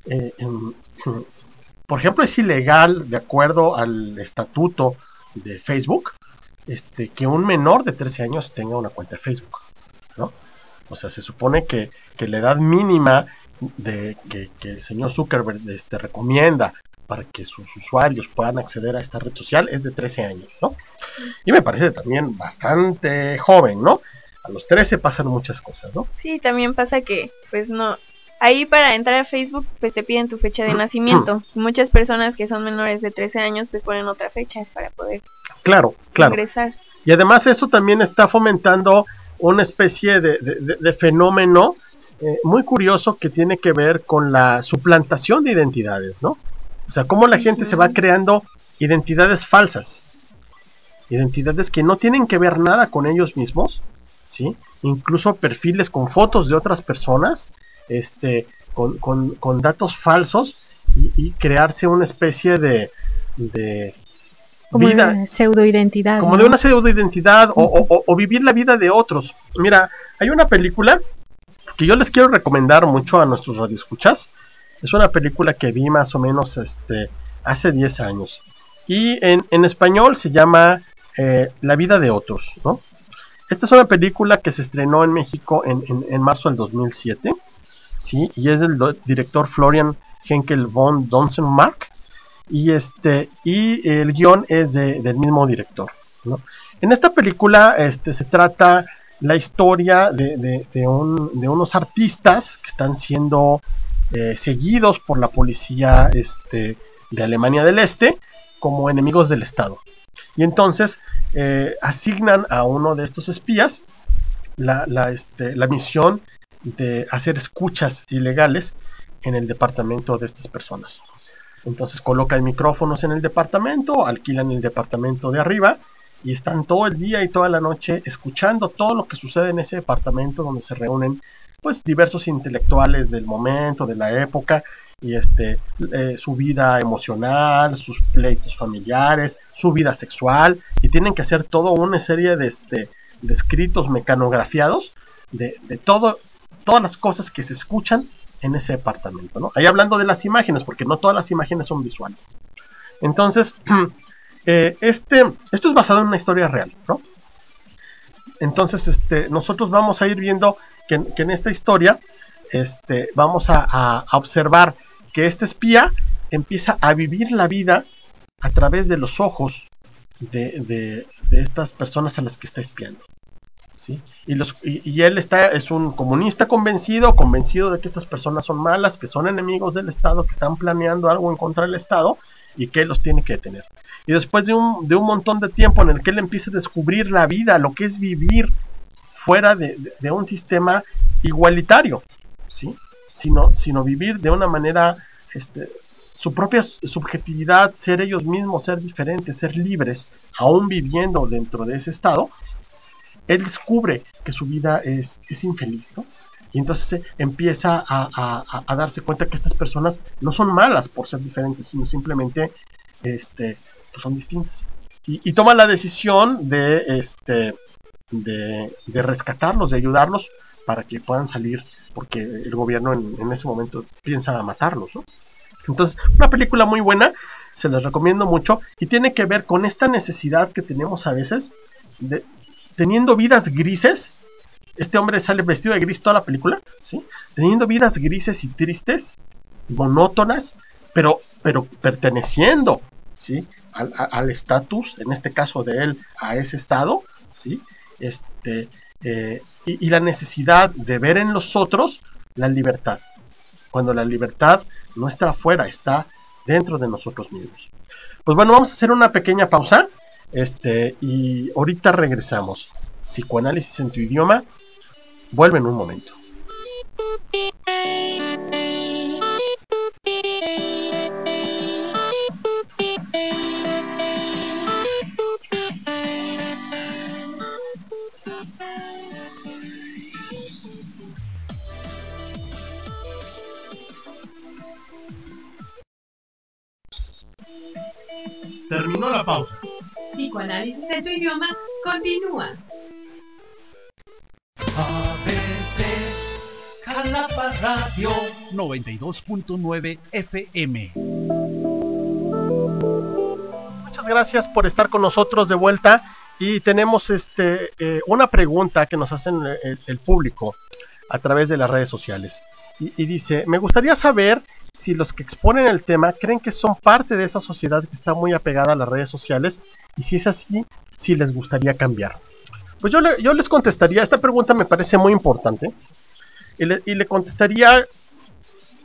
eh, em, por ejemplo, es ilegal, de acuerdo al estatuto de Facebook, este, que un menor de 13 años tenga una cuenta de Facebook, ¿no? O sea, se supone que, que la edad mínima de que, el señor Zuckerberg este, recomienda para que sus usuarios puedan acceder a esta red social es de 13 años, ¿no? Y me parece también bastante joven, ¿no? A los 13 pasan muchas cosas, ¿no? Sí, también pasa que, pues no, ahí para entrar a Facebook, pues te piden tu fecha de nacimiento. Muchas personas que son menores de 13 años, pues ponen otra fecha para poder Claro, claro. ingresar. Y además eso también está fomentando una especie de, de- de- de fenómeno eh, muy curioso que tiene que ver con la suplantación de identidades, ¿no? O sea, cómo la gente se va creando identidades falsas. Identidades que no tienen que ver nada con ellos mismos, ¿sí? Incluso perfiles con fotos de otras personas, este, con, con- con datos falsos y, y crearse una especie de, de Como vida, de pseudoidentidad. como ¿no? de una pseudo identidad o, o- o- o vivir la vida de otros. Mira, hay una película que yo les quiero recomendar mucho a nuestros radioescuchas. Es una película que vi más o menos este, hace 10 años. Y en, en español se llama eh, La vida de otros, ¿no? Esta es una película que se estrenó en México en, en- en marzo del 2007, ¿sí? Y es del director Florian Henkel von Donsenmark. Y, este, y el guion es de- del mismo director. En esta película este, se trata la historia de, de- de unos artistas que están siendo eh, seguidos por la policía este, de Alemania del Este como enemigos del Estado. Y entonces eh, asignan a uno de estos espías la, la, este, la misión de hacer escuchas ilegales en el departamento de estas personas. Entonces colocan micrófonos en el departamento, alquilan el departamento de arriba y están todo el día y toda la noche escuchando todo lo que sucede en ese departamento donde se reúnen pues diversos intelectuales del momento, de la época y este, eh, su vida emocional, sus pleitos familiares, su vida sexual, y tienen que hacer toda una serie de, este, de escritos mecanografiados de, de todo, todas las cosas que se escuchan en ese departamento, ¿no? Ahí hablando de las imágenes, porque no todas las imágenes son visuales. Entonces, eh, este, esto es basado en una historia real, ¿no? Entonces, este, nosotros vamos a ir viendo que, que en esta historia, este, vamos a, a, observar que este espía empieza a vivir la vida a través de los ojos de, de, de estas personas a las que está espiando. ¿Sí? Y, los, y, él está, es un comunista convencido, convencido de que estas personas son malas, que son enemigos del Estado, que están planeando algo en contra del Estado y que los tiene que detener. Y después de un, de un montón de tiempo en el que él empieza a descubrir la vida, lo que es vivir fuera de, de, de un sistema igualitario, ¿sí? sino, sino vivir de una manera, este, su propia subjetividad, ser ellos mismos, ser diferentes, ser libres, aún viviendo dentro de ese estado, él descubre que su vida es, es infeliz, ¿no? Y entonces empieza a, a, a, darse cuenta que estas personas no son malas por ser diferentes, sino simplemente este, pues son distintas. Y, y, toma la decisión de, este, de, de, rescatarlos, de ayudarlos para que puedan salir, porque el gobierno en, en ese momento piensa matarlos. ¿no? Entonces, una película muy buena, se les recomiendo mucho y tiene que ver con esta necesidad que tenemos a veces de, teniendo vidas grises, este hombre sale vestido de gris toda la película, ¿sí? Teniendo vidas grises y tristes, monótonas, pero, pero perteneciendo, ¿sí? Al estatus, en este caso de él, a ese estado, ¿sí? Este, eh, y, y la necesidad de ver en los otros la libertad. Cuando la libertad no está afuera, está dentro de nosotros mismos. Pues bueno, vamos a hacer una pequeña pausa. Este, y ahorita regresamos. Psicoanálisis en tu idioma. Vuelve en un momento. En tu idioma continúa. ABC Jalapa Radio 92.9 FM. Muchas gracias por estar con nosotros de vuelta y tenemos este eh, una pregunta que nos hacen el, el, público a través de las redes sociales y, dice me gustaría saber si los que exponen el tema creen que son parte de esa sociedad que está muy apegada a las redes sociales y si es así, si les gustaría cambiar. Pues yo les contestaría, esta pregunta me parece muy importante y le, y le contestaría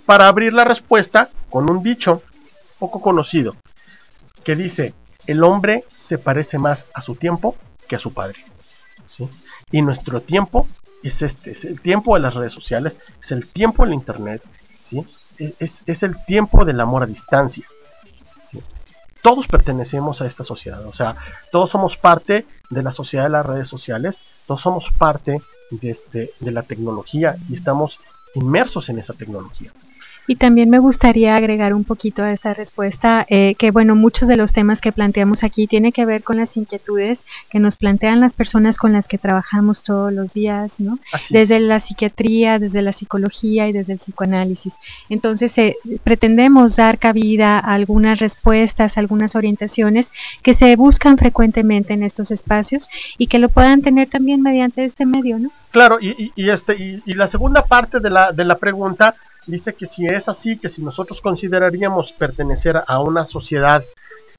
para abrir la respuesta con un dicho poco conocido que dice, el hombre se parece más a su tiempo que a su padre. ¿sí? Y nuestro tiempo es este, es el tiempo de las redes sociales, es el tiempo del internet, ¿sí? es, es, el tiempo del amor a distancia. ¿sí? Todos pertenecemos a esta sociedad, o sea, todos somos parte de la sociedad de las redes sociales, todos somos parte de, este, de la tecnología y estamos inmersos en esa tecnología. Y también me gustaría agregar un poquito a esta respuesta, eh, que bueno, muchos de los temas que planteamos aquí tienen que ver con las inquietudes que nos plantean las personas con las que trabajamos todos los días, ¿no? Así desde la psiquiatría, desde la psicología y desde el psicoanálisis. Entonces, eh, pretendemos dar cabida a algunas respuestas, algunas orientaciones que se buscan frecuentemente en estos espacios y que lo puedan tener también mediante este medio, ¿no? Claro, y, y, y este, y, y la segunda parte de la, de la pregunta dice que si es así, que si nosotros consideraríamos pertenecer a una sociedad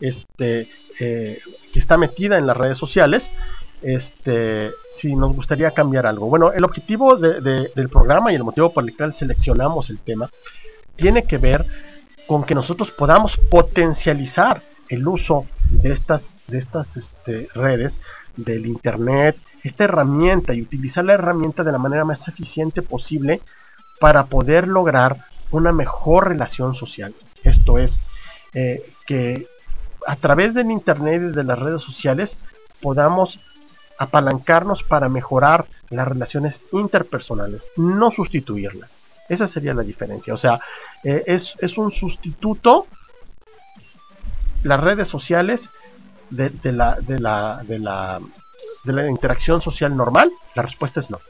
este, eh, que está metida en las redes sociales, este, si nos gustaría cambiar algo. Bueno, el objetivo de, de, del programa y el motivo por el cual seleccionamos el tema tiene que ver con que nosotros podamos potencializar el uso de estas, de estas este, redes, del Internet, esta herramienta y utilizar la herramienta de la manera más eficiente posible para poder lograr una mejor relación social. Esto es, eh, que a través del Internet y de las redes sociales podamos apalancarnos para mejorar las relaciones interpersonales, no sustituirlas. Esa sería la diferencia. O sea, eh, es, es, un sustituto las redes sociales de, la, de, la, de, la, de la interacción social normal. La respuesta es. ¿no?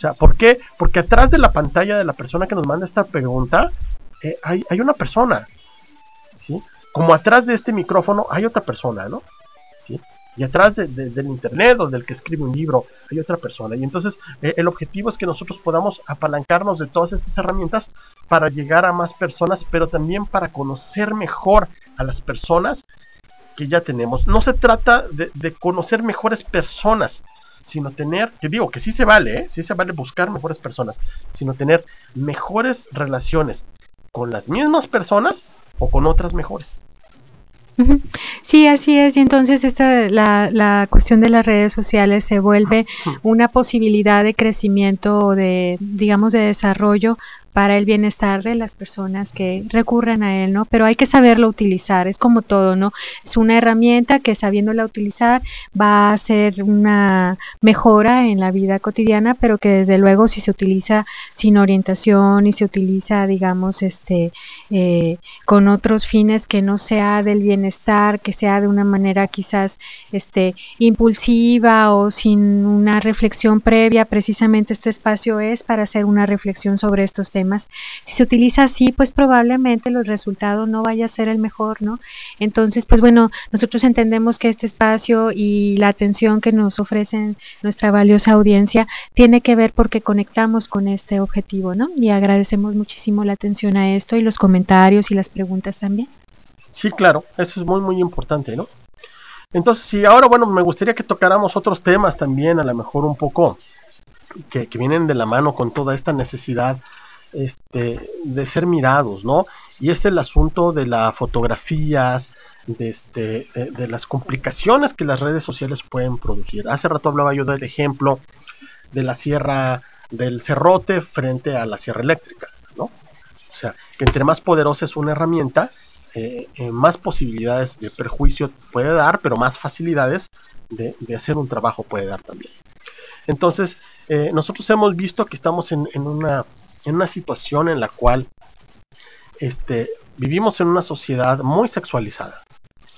O sea, ¿por qué? Porque atrás de la pantalla de la persona que nos manda esta pregunta eh, hay, hay, una persona. ¿sí? Como atrás de este micrófono hay otra persona, ¿no? ¿Sí? Y atrás de, de, del internet o del que escribe un libro hay otra persona. Y entonces eh, el objetivo es que nosotros podamos apalancarnos de todas estas herramientas para llegar a más personas, pero también para conocer mejor a las personas que ya tenemos. No se trata de conocer mejores personas, sino tener, que digo que sí se vale, ¿eh? sí se vale buscar mejores personas, sino tener mejores relaciones con las mismas personas o con otras mejores. Sí, así es. Y entonces esta, la, la, cuestión de las redes sociales se vuelve una posibilidad de crecimiento, de, digamos, de desarrollo para el bienestar de las personas que recurren a él, ¿no? Pero hay que saberlo utilizar, es como todo, ¿no? Es una herramienta que sabiéndola utilizar va a ser una mejora en la vida cotidiana, pero que desde luego si se utiliza sin orientación y se utiliza, digamos, este, eh, con otros fines que no sea del bienestar, que sea de una manera quizás, este, impulsiva o sin una reflexión previa, precisamente este espacio es para hacer una reflexión sobre estos temas Si se utiliza así, pues probablemente los resultados no vaya a ser el mejor, ¿no? Entonces, pues bueno, nosotros entendemos que este espacio y la atención que nos ofrecen nuestra valiosa audiencia tiene que ver porque conectamos con este objetivo, ¿no? Y agradecemos muchísimo la atención a esto y los comentarios y las preguntas también. Sí, claro, eso es muy, muy importante, ¿no? Entonces, sí, ahora, bueno, me gustaría que tocáramos otros temas también, a lo mejor un poco que vienen de la mano con toda esta necesidad este, de ser mirados, ¿no? Y es el asunto de las fotografías, de, este, de, las complicaciones que las redes sociales pueden producir. Hace rato hablaba yo del ejemplo de la sierra del cerrote frente a la sierra eléctrica, ¿no? O sea, que entre más poderosa es una herramienta, eh, eh, más posibilidades de perjuicio puede dar, pero más facilidades de, hacer un trabajo puede dar también. Entonces, eh, nosotros hemos visto que estamos en una en una situación en la cual este, vivimos en una sociedad muy sexualizada.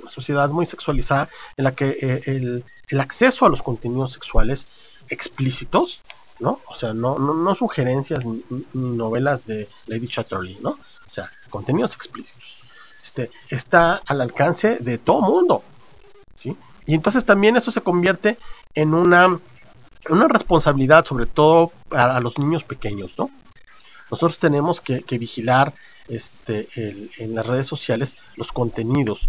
Una sociedad muy sexualizada en la que eh, el, el, acceso a los contenidos sexuales explícitos, ¿no? O sea, no, no, sugerencias ni, novelas de Lady Chatterley, ¿no? O sea, contenidos explícitos. Este, está al alcance de todo mundo, ¿sí? Y entonces también eso se convierte en una, una responsabilidad, sobre todo para los niños pequeños, ¿no? Nosotros tenemos que, vigilar este, en las redes sociales los contenidos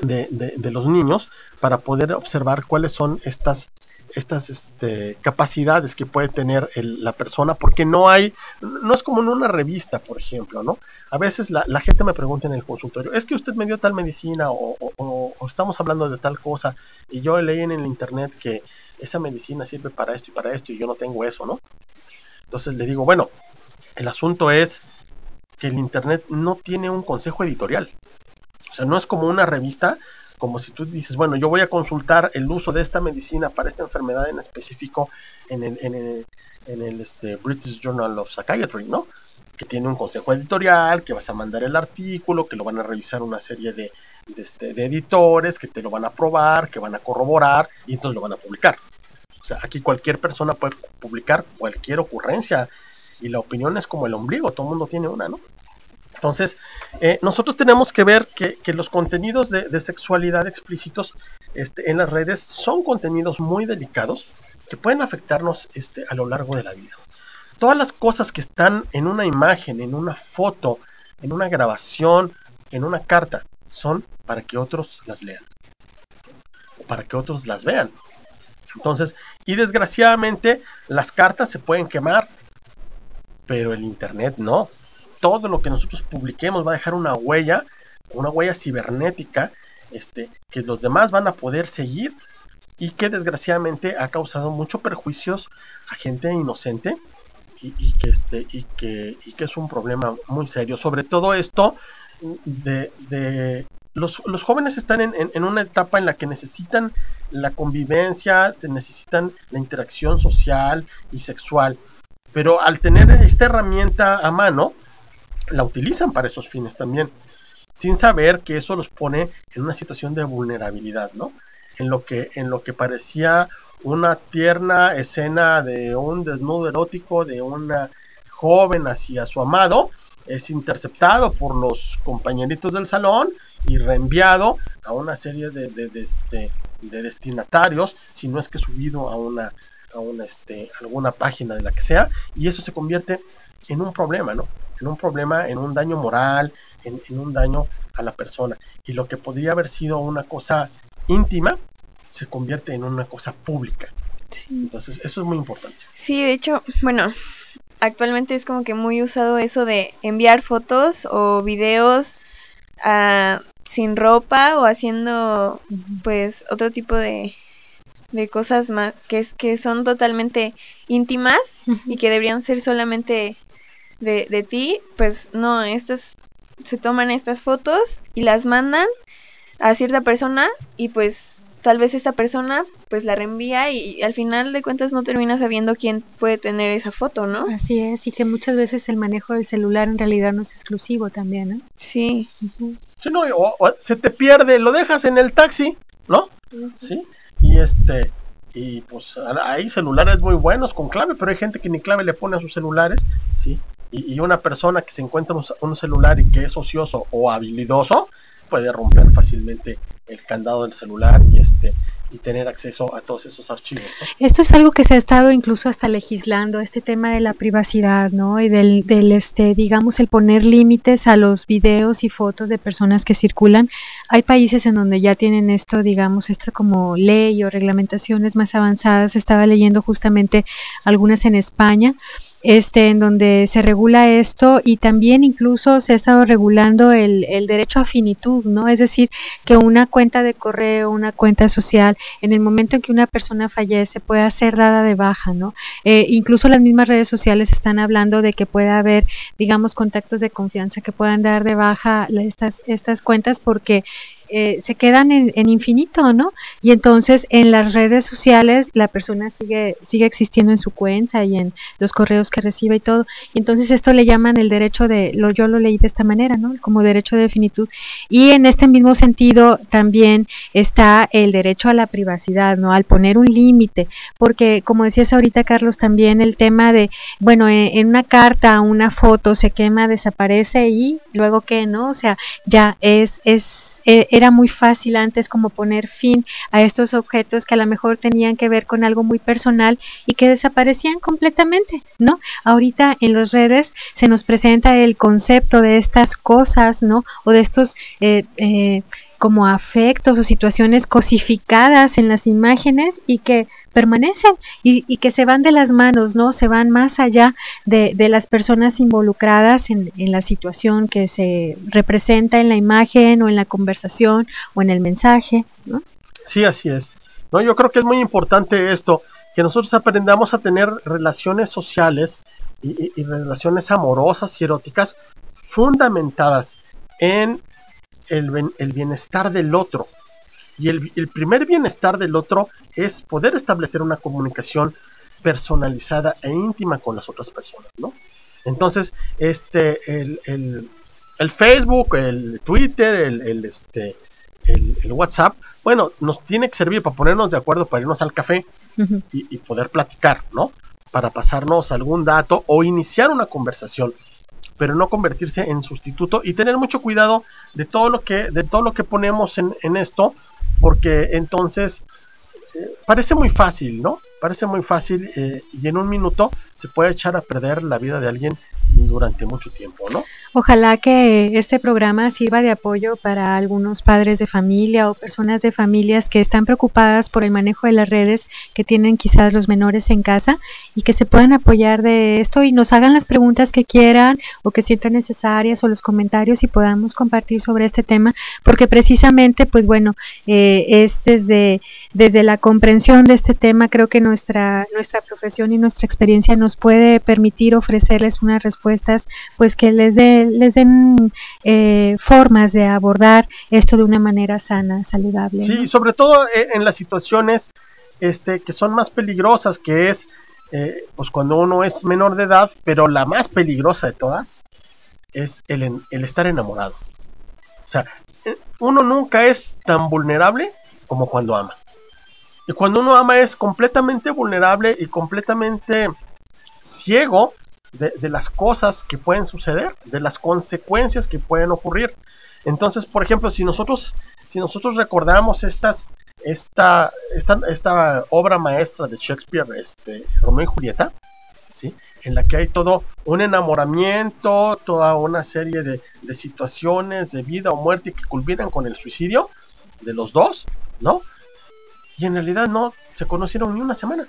de, los niños para poder observar cuáles son estas, estas este, capacidades que puede tener el, la persona, porque no hay, no es como en una revista, por ejemplo, ¿no? A veces la, la gente me pregunta en el consultorio, es que usted me dio tal medicina o, o estamos hablando de tal cosa y yo leí en el internet que esa medicina sirve para esto y para esto y yo no tengo eso, ¿no? Entonces le digo, bueno, el asunto es que el Internet no tiene un consejo editorial. O sea, no es como una revista, como si tú dices, bueno, yo voy a consultar el uso de esta medicina para esta enfermedad en específico en el, en el, en el este, British Journal of Psychiatry, ¿no? Que tiene un consejo editorial, que vas a mandar el artículo, que lo van a revisar una serie de, de, este, de editores, que te lo van a probar, que van a corroborar y entonces lo van a publicar. O sea, aquí cualquier persona puede publicar cualquier ocurrencia y la opinión es como el ombligo, todo el mundo tiene una, ¿no? Entonces, eh, nosotros tenemos que ver que, que los contenidos de, de, sexualidad explícitos este, en las redes son contenidos muy delicados que pueden afectarnos este, a lo largo de la vida. Todas las cosas que están en una imagen, en una foto, en una grabación, en una carta, son para que otros las lean. Para que otros las vean. Entonces, y desgraciadamente las cartas se pueden quemar, pero el Internet no. Todo lo que nosotros publiquemos va a dejar una huella, una huella cibernética, este, que los demás van a poder seguir y que desgraciadamente ha causado muchos perjuicios a gente inocente y, y, que este y que, y que es un problema muy serio. Sobre todo esto de, de los, los, jóvenes están en, en, una etapa en la que necesitan la convivencia, necesitan la interacción social y sexual. pero al tener esta herramienta a mano, la utilizan para esos fines también, sin saber que eso los pone en una situación de vulnerabilidad, ¿no? En lo que, en lo que parecía una tierna escena de un desnudo erótico de una joven hacia su amado, es interceptado por los compañeritos del salón y reenviado a una serie de, de, de, este, de destinatarios, si no es que subido a una, a una este, alguna página de la que sea, y eso se convierte en un problema, ¿no? En un problema, en un daño moral, en, en un daño a la persona. Y lo que podría haber sido una cosa íntima, se convierte en una cosa pública. Sí. Entonces, eso es muy importante. Sí, de hecho, bueno, actualmente es como que muy usado eso de enviar fotos o videos ah, sin ropa o haciendo pues otro tipo de, de cosas más que, es- que son totalmente íntimas y que deberían ser solamente de, de ti, pues no, estas se toman estas fotos y las mandan a cierta persona y pues tal vez esta persona pues la reenvía y al final de cuentas no termina sabiendo quién puede tener esa foto, ¿no? Así es, y que muchas veces el manejo del celular en realidad no es exclusivo también, ¿no? Sí, Ujú. Sí, no, o- o se te pierde, lo dejas en el taxi, ¿no? Sí, y este, y pues hay celulares muy buenos con clave, pero hay gente que ni clave le pone a sus celulares, ¿sí? Y, y una persona que se encuentra un, un celular y que es ocioso o habilidoso, puede romper fácilmente el candado del celular y este y tener acceso a todos esos archivos. Esto es algo que se ha estado incluso hasta legislando, este tema de la privacidad, ¿no? Y del, del este, digamos, el poner límites a los videos y fotos de personas que circulan. Hay países en donde ya tienen esto, digamos, esta como ley o reglamentaciones más avanzadas. Estaba leyendo justamente algunas en España, este, en donde se regula esto y también incluso se ha estado regulando el, el derecho a finitud, ¿no? Es decir, que una cuenta de correo, una cuenta social, en el momento en que una persona fallece pueda ser dada de baja, ¿no? Eh, incluso las mismas redes sociales están hablando de que pueda haber, digamos, contactos de confianza que puedan dar de baja estas, estas cuentas porque eh, se quedan en, en infinito, ¿no? Y entonces en las redes sociales la persona sigue, sigue existiendo en su cuenta y en los correos que recibe y todo. Y entonces esto le llaman el derecho de, lo, yo lo leí de esta manera, ¿no? Como derecho de finitud. Y en este mismo sentido también está el derecho a la privacidad, ¿no? Al poner un límite, porque como decías ahorita, Carlos, también el tema de, bueno, en, en una carta, una foto se quema, desaparece y luego qué, ¿no? O sea, ya es, es, eh, era muy fácil antes como poner fin a estos objetos que a lo mejor tenían que ver con algo muy personal y que desaparecían completamente, ¿no? Ahorita en las redes se nos presenta el concepto de estas cosas, ¿no? O de estos eh, eh, como afectos o situaciones cosificadas en las imágenes y que permanecen y, que se van de las manos, ¿no? Se van más allá de, las personas involucradas en, la situación que se representa en la imagen o en la conversación o en el mensaje, ¿no? Sí, así es. No, yo creo que es muy importante esto, que nosotros aprendamos a tener relaciones sociales y relaciones amorosas y eróticas fundamentadas en el, el bienestar del otro. Y el, el, primer bienestar del otro es poder establecer una comunicación personalizada e íntima con las otras personas, ¿no? Entonces, este, el, el, el Facebook, el Twitter, el, el este, el, el, WhatsApp, bueno, nos tiene que servir para ponernos de acuerdo para irnos al café uh -huh. y, y, poder platicar, ¿no? Para pasarnos algún dato o iniciar una conversación, pero no convertirse en sustituto y tener mucho cuidado de todo lo que, de todo lo que ponemos en, en esto, porque entonces eh, parece muy fácil, ¿no? Parece muy fácil eh, y en un minuto se puede echar a perder la vida de alguien durante mucho tiempo, ¿no? Ojalá que este programa sirva de apoyo para algunos padres de familia o personas de familias que están preocupadas por el manejo de las redes que tienen quizás los menores en casa y que se puedan apoyar de esto y nos hagan las preguntas que quieran o que sientan necesarias o los comentarios y podamos compartir sobre este tema porque precisamente pues bueno eh, es desde desde la comprensión de este tema creo que nuestra nuestra profesión y nuestra experiencia nos puede permitir ofrecerles unas respuestas pues que les les den eh, formas de abordar esto de una manera sana, saludable. Sí, ¿no? sobre todo en las situaciones este, que son más peligrosas, que es eh, pues cuando uno es menor de edad, pero la más peligrosa de todas es el, el estar enamorado. O sea, eh, uno nunca es tan vulnerable como cuando ama. Y cuando uno ama es completamente vulnerable y completamente ciego de, las cosas que pueden suceder, de las consecuencias que pueden ocurrir. Entonces, por ejemplo, si nosotros, si nosotros recordamos estas, esta, esta, esta obra maestra de Shakespeare, este, Romeo y Julieta, ¿sí? en la que hay todo un enamoramiento, toda una serie de, de situaciones de vida o muerte que culminan con el suicidio de los dos, ¿no? Y en realidad no se conocieron ni una semana,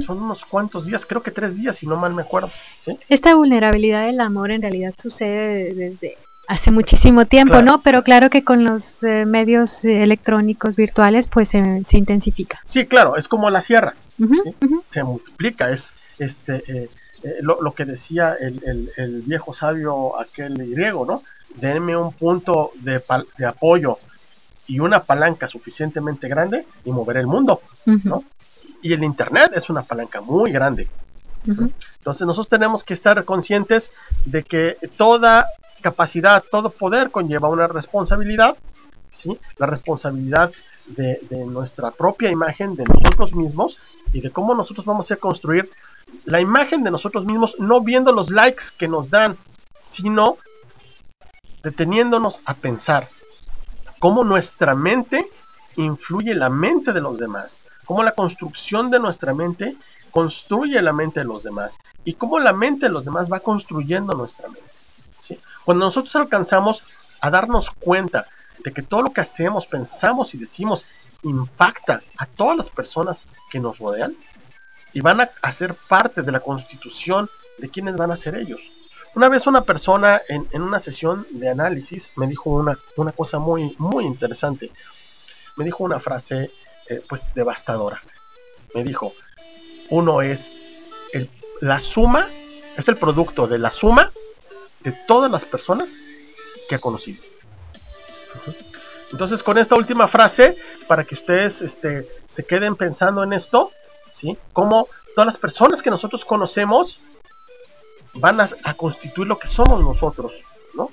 Son unos cuantos días, creo que tres días, si no mal me acuerdo, ¿sí? Esta vulnerabilidad del amor en realidad sucede desde hace muchísimo tiempo, Claro. ¿no? Pero claro que con los eh, medios eh, electrónicos virtuales pues se- se intensifica. Sí, claro, es como la sierra, se multiplica, es este eh, lo, lo que decía el, el- el viejo sabio aquel griego, ¿no? Denme un punto de, de apoyo y una palanca suficientemente grande y mover el mundo. ¿no? Y el Internet es una palanca muy grande. Entonces nosotros tenemos que estar conscientes de que toda capacidad, todo poder conlleva una responsabilidad, ¿sí? La responsabilidad de, de nuestra propia imagen, de nosotros mismos y de cómo nosotros vamos a construir la imagen de nosotros mismos, no viendo los likes que nos dan, sino deteniéndonos a pensar cómo nuestra mente influye la mente de los demás, cómo la construcción de nuestra mente construye la mente de los demás y cómo la mente de los demás va construyendo nuestra mente. Cuando nosotros alcanzamos a darnos cuenta de que todo lo que hacemos, pensamos y decimos impacta a todas las personas que nos rodean y van a, ser parte de la constitución de quienes van a ser ellos. Una vez una persona en, en una sesión de análisis me dijo una, una cosa muy, muy interesante. Me dijo una frase eh, pues devastadora. Me dijo, uno es la suma, es el producto de la suma de todas las personas que ha conocido. Entonces con esta última frase, para que ustedes este, se queden pensando en esto, ¿sí? Como todas las personas que nosotros conocemos van a constituir lo que somos nosotros, ¿no?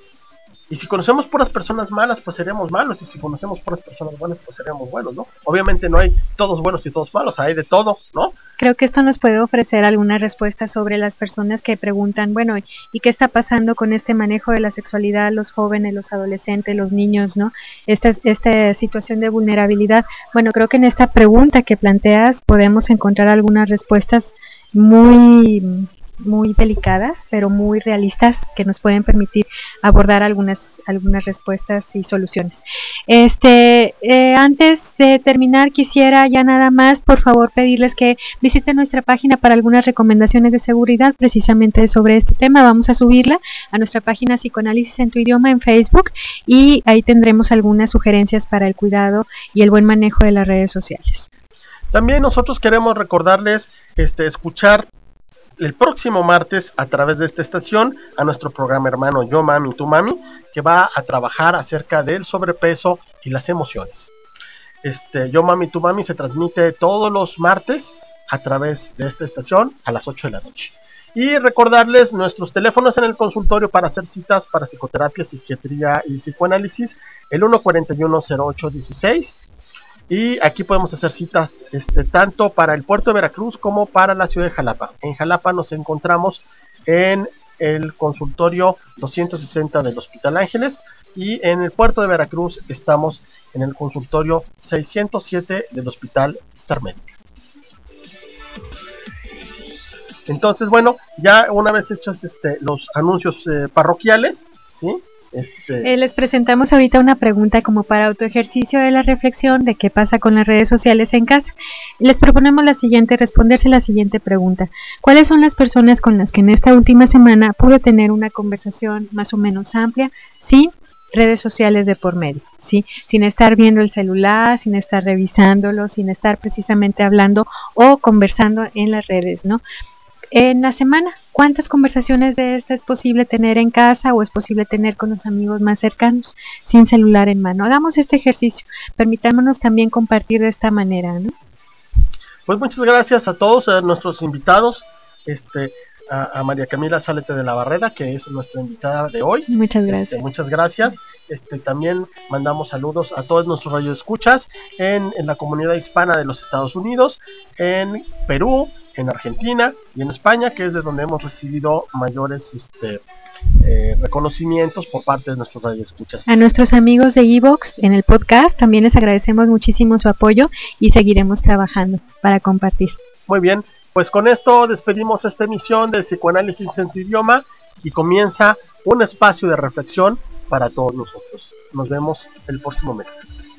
Y si conocemos puras personas malas, pues seremos malos. Y si conocemos puras personas buenas, pues seremos buenos, ¿no? Obviamente no hay todos buenos y todos malos, hay de todo, ¿no? Creo que esto nos puede ofrecer alguna respuesta sobre las personas que preguntan, bueno, ¿y qué está pasando con este manejo de la sexualidad, los jóvenes, los adolescentes, los niños, ¿no? Esta, esta situación de vulnerabilidad. Bueno, creo que en esta pregunta que planteas podemos encontrar algunas respuestas muy muy delicadas, pero muy realistas que nos pueden permitir abordar algunas algunas respuestas y soluciones. Este, eh, antes de terminar, quisiera ya nada más, por favor, pedirles que visiten nuestra página para algunas recomendaciones de seguridad precisamente sobre este tema. Vamos a subirla a nuestra página Psicoanálisis en tu idioma en Facebook y ahí tendremos algunas sugerencias para el cuidado y el buen manejo de las redes sociales. También nosotros queremos recordarles este, escuchar el próximo martes a través de esta estación a nuestro programa hermano Yo Mami, Tu Mami, que va a trabajar acerca del sobrepeso y las emociones. Este, Yo Mami, Tu Mami se transmite todos los martes a través de esta estación a las 8 de la noche. Y recordarles nuestros teléfonos en el consultorio para hacer citas para psicoterapia, psiquiatría y psicoanálisis, el 141-0816 y aquí podemos hacer citas este, tanto para el puerto de Veracruz como para la ciudad de Jalapa. En Jalapa nos encontramos en el consultorio 260 del Hospital Ángeles y en el puerto de Veracruz estamos en el consultorio 607 del Hospital Star Medic. Entonces, bueno, ya una vez hechos este, los anuncios eh, parroquiales, ¿sí? Este, Eh, les presentamos ahorita una pregunta como para autoejercicio de la reflexión de qué pasa con las redes sociales en casa. Les proponemos la siguiente, responderse la siguiente pregunta. ¿Cuáles son las personas con las que en esta última semana pude tener una conversación más o menos amplia sin redes sociales de por medio, ¿sí? Sin estar viendo el celular, sin estar revisándolo, sin estar precisamente hablando o conversando en las redes, ¿no? en la semana. ¿Cuántas conversaciones de esta es posible tener en casa o es posible tener con los amigos más cercanos sin celular en mano? Hagamos este ejercicio. Permitámonos también compartir de esta manera, ¿no? Pues muchas gracias a todos a nuestros invitados, este, a, a María Camila Sálete de la Barreda, que es nuestra invitada de hoy. Muchas Este, gracias. muchas gracias. Este, también mandamos saludos a todos nuestros radioescuchas en, en la comunidad hispana de los Estados Unidos, en Perú, en Argentina y en España, que es de donde hemos recibido mayores este, eh, reconocimientos por parte de nuestros radioescuchas. A nuestros amigos de Evox en el podcast también les agradecemos muchísimo su apoyo y seguiremos trabajando para compartir. Muy bien, pues con esto despedimos esta emisión de Psicoanálisis en tu idioma y comienza un espacio de reflexión para todos nosotros. Nos vemos el próximo miércoles.